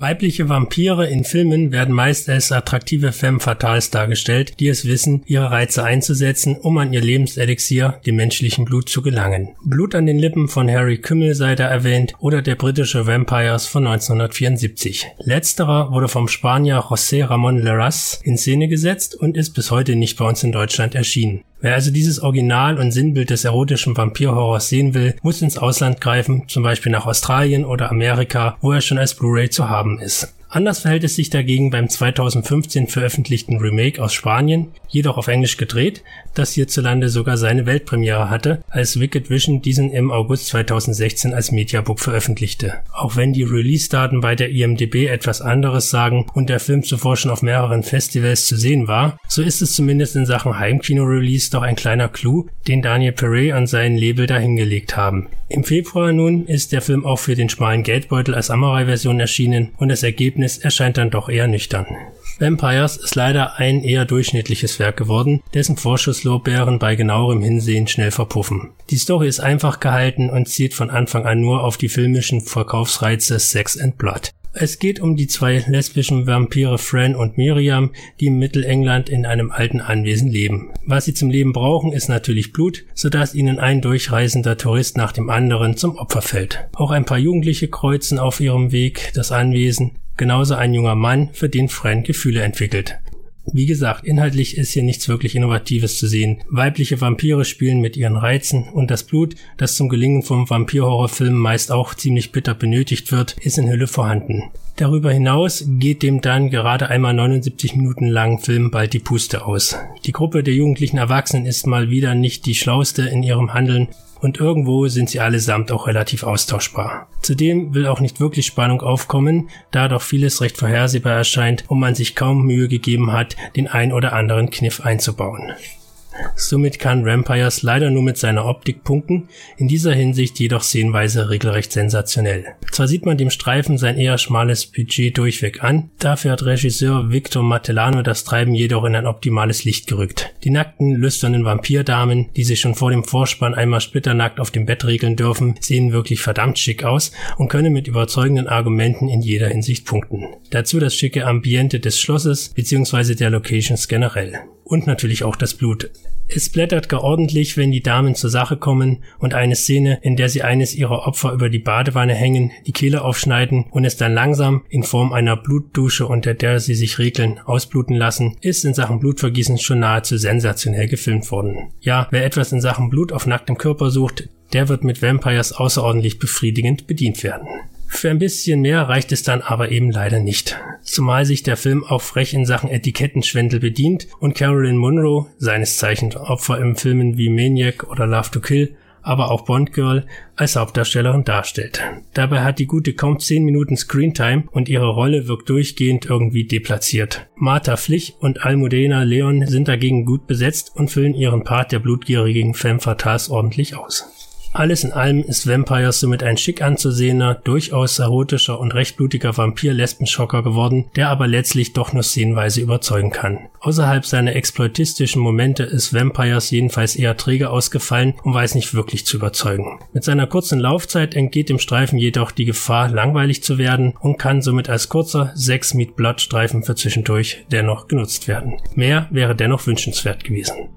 Weibliche Vampire in Filmen werden meist als attraktive femme fatales dargestellt, die es wissen, ihre Reize einzusetzen, um an ihr Lebenselixier, dem menschlichen Blut, zu gelangen. Blut an den Lippen von Harry Kümmel sei da erwähnt oder der britische Vampires von 1974. Letzterer wurde vom Spanier José Ramón Larraz in Szene gesetzt und ist bis heute nicht bei uns in Deutschland erschienen. Wer also dieses Original und Sinnbild des erotischen Vampirhorrors sehen will, muss ins Ausland greifen, zum Beispiel nach Australien oder Amerika, wo er schon als Blu-ray zu haben ist. Anders verhält es sich dagegen beim 2015 veröffentlichten Remake aus Spanien, jedoch auf Englisch gedreht, das hierzulande sogar seine Weltpremiere hatte, als Wicked Vision diesen im August 2016 als Mediabook veröffentlichte. Auch wenn die Release-Daten bei der IMDb etwas anderes sagen und der Film zuvor schon auf mehreren Festivals zu sehen war, so ist es zumindest in Sachen Heimkino-Release doch ein kleiner Clou, den Daniel Perret und seinen Label dahingelegt haben. Im Februar nun ist der Film auch für den schmalen Geldbeutel als Samurai-Version erschienen und das Ergebnis erscheint dann doch eher nüchtern. Vampires ist leider ein eher durchschnittliches Werk geworden, dessen Vorschusslorbeeren bei genauerem Hinsehen schnell verpuffen. Die Story ist einfach gehalten und zielt von Anfang an nur auf die filmischen Verkaufsreize Sex and Blood. Es geht um die zwei lesbischen Vampire Fran und Miriam, die im Mittelengland in einem alten Anwesen leben. Was sie zum Leben brauchen, ist natürlich Blut, sodass ihnen ein durchreisender Tourist nach dem anderen zum Opfer fällt. Auch ein paar Jugendliche kreuzen auf ihrem Weg das Anwesen, genauso ein junger Mann, für den Fran Gefühle entwickelt. Wie gesagt, inhaltlich ist hier nichts wirklich Innovatives zu sehen. Weibliche Vampire spielen mit ihren Reizen und das Blut, das zum Gelingen von Vampirhorrorfilmen meist auch ziemlich bitter benötigt wird, ist in Hülle vorhanden. Darüber hinaus geht dem dann gerade einmal 79 Minuten langen Film bald die Puste aus. Die Gruppe der jugendlichen Erwachsenen ist mal wieder nicht die schlauste in ihrem Handeln und irgendwo sind sie allesamt auch relativ austauschbar. Zudem will auch nicht wirklich Spannung aufkommen, da doch vieles recht vorhersehbar erscheint und man sich kaum Mühe gegeben hat, den ein oder anderen Kniff einzubauen. Somit kann Vampires leider nur mit seiner Optik punkten, in dieser Hinsicht jedoch szenenweise regelrecht sensationell. Zwar sieht man dem Streifen sein eher schmales Budget durchweg an, dafür hat Regisseur Victor Matellano das Treiben jedoch in ein optimales Licht gerückt. Die nackten, lüsternen Vampirdamen, die sich schon vor dem Vorspann einmal splitternackt auf dem Bett regeln dürfen, sehen wirklich verdammt schick aus und können mit überzeugenden Argumenten in jeder Hinsicht punkten. Dazu das schicke Ambiente des Schlosses bzw. der Locations generell und natürlich auch das Blut. Es blättert gar ordentlich, wenn die Damen zur Sache kommen und eine Szene, in der sie eines ihrer Opfer über die Badewanne hängen, die Kehle aufschneiden und es dann langsam in Form einer Blutdusche, unter der sie sich regeln, ausbluten lassen, ist in Sachen Blutvergießen schon nahezu sensationell gefilmt worden. Ja, wer etwas in Sachen Blut auf nacktem Körper sucht, der wird mit Vampires außerordentlich befriedigend bedient werden. Für ein bisschen mehr reicht es dann aber eben leider nicht. Zumal sich der Film auch frech in Sachen Etikettenschwendel bedient und Carolyn Monroe, seines Zeichens Opfer in Filmen wie Maniac oder Love to Kill, aber auch Bond Girl als Hauptdarstellerin darstellt. Dabei hat die gute kaum 10 Minuten Screentime und ihre Rolle wirkt durchgehend irgendwie deplatziert. Martha Flich und Almudena Leon sind dagegen gut besetzt und füllen ihren Part der blutgierigen Femme Fatales ordentlich aus. Alles in allem ist Vampires somit ein schick anzusehener, durchaus erotischer und recht blutiger Vampir-Lesbenschocker geworden, der aber letztlich doch nur szenenweise überzeugen kann. Außerhalb seiner exploitistischen Momente ist Vampires jedenfalls eher träge ausgefallen und weiß nicht wirklich zu überzeugen. Mit seiner kurzen Laufzeit entgeht dem Streifen jedoch die Gefahr, langweilig zu werden und kann somit als kurzer 6 Meat Blood Streifen für zwischendurch dennoch genutzt werden. Mehr wäre dennoch wünschenswert gewesen.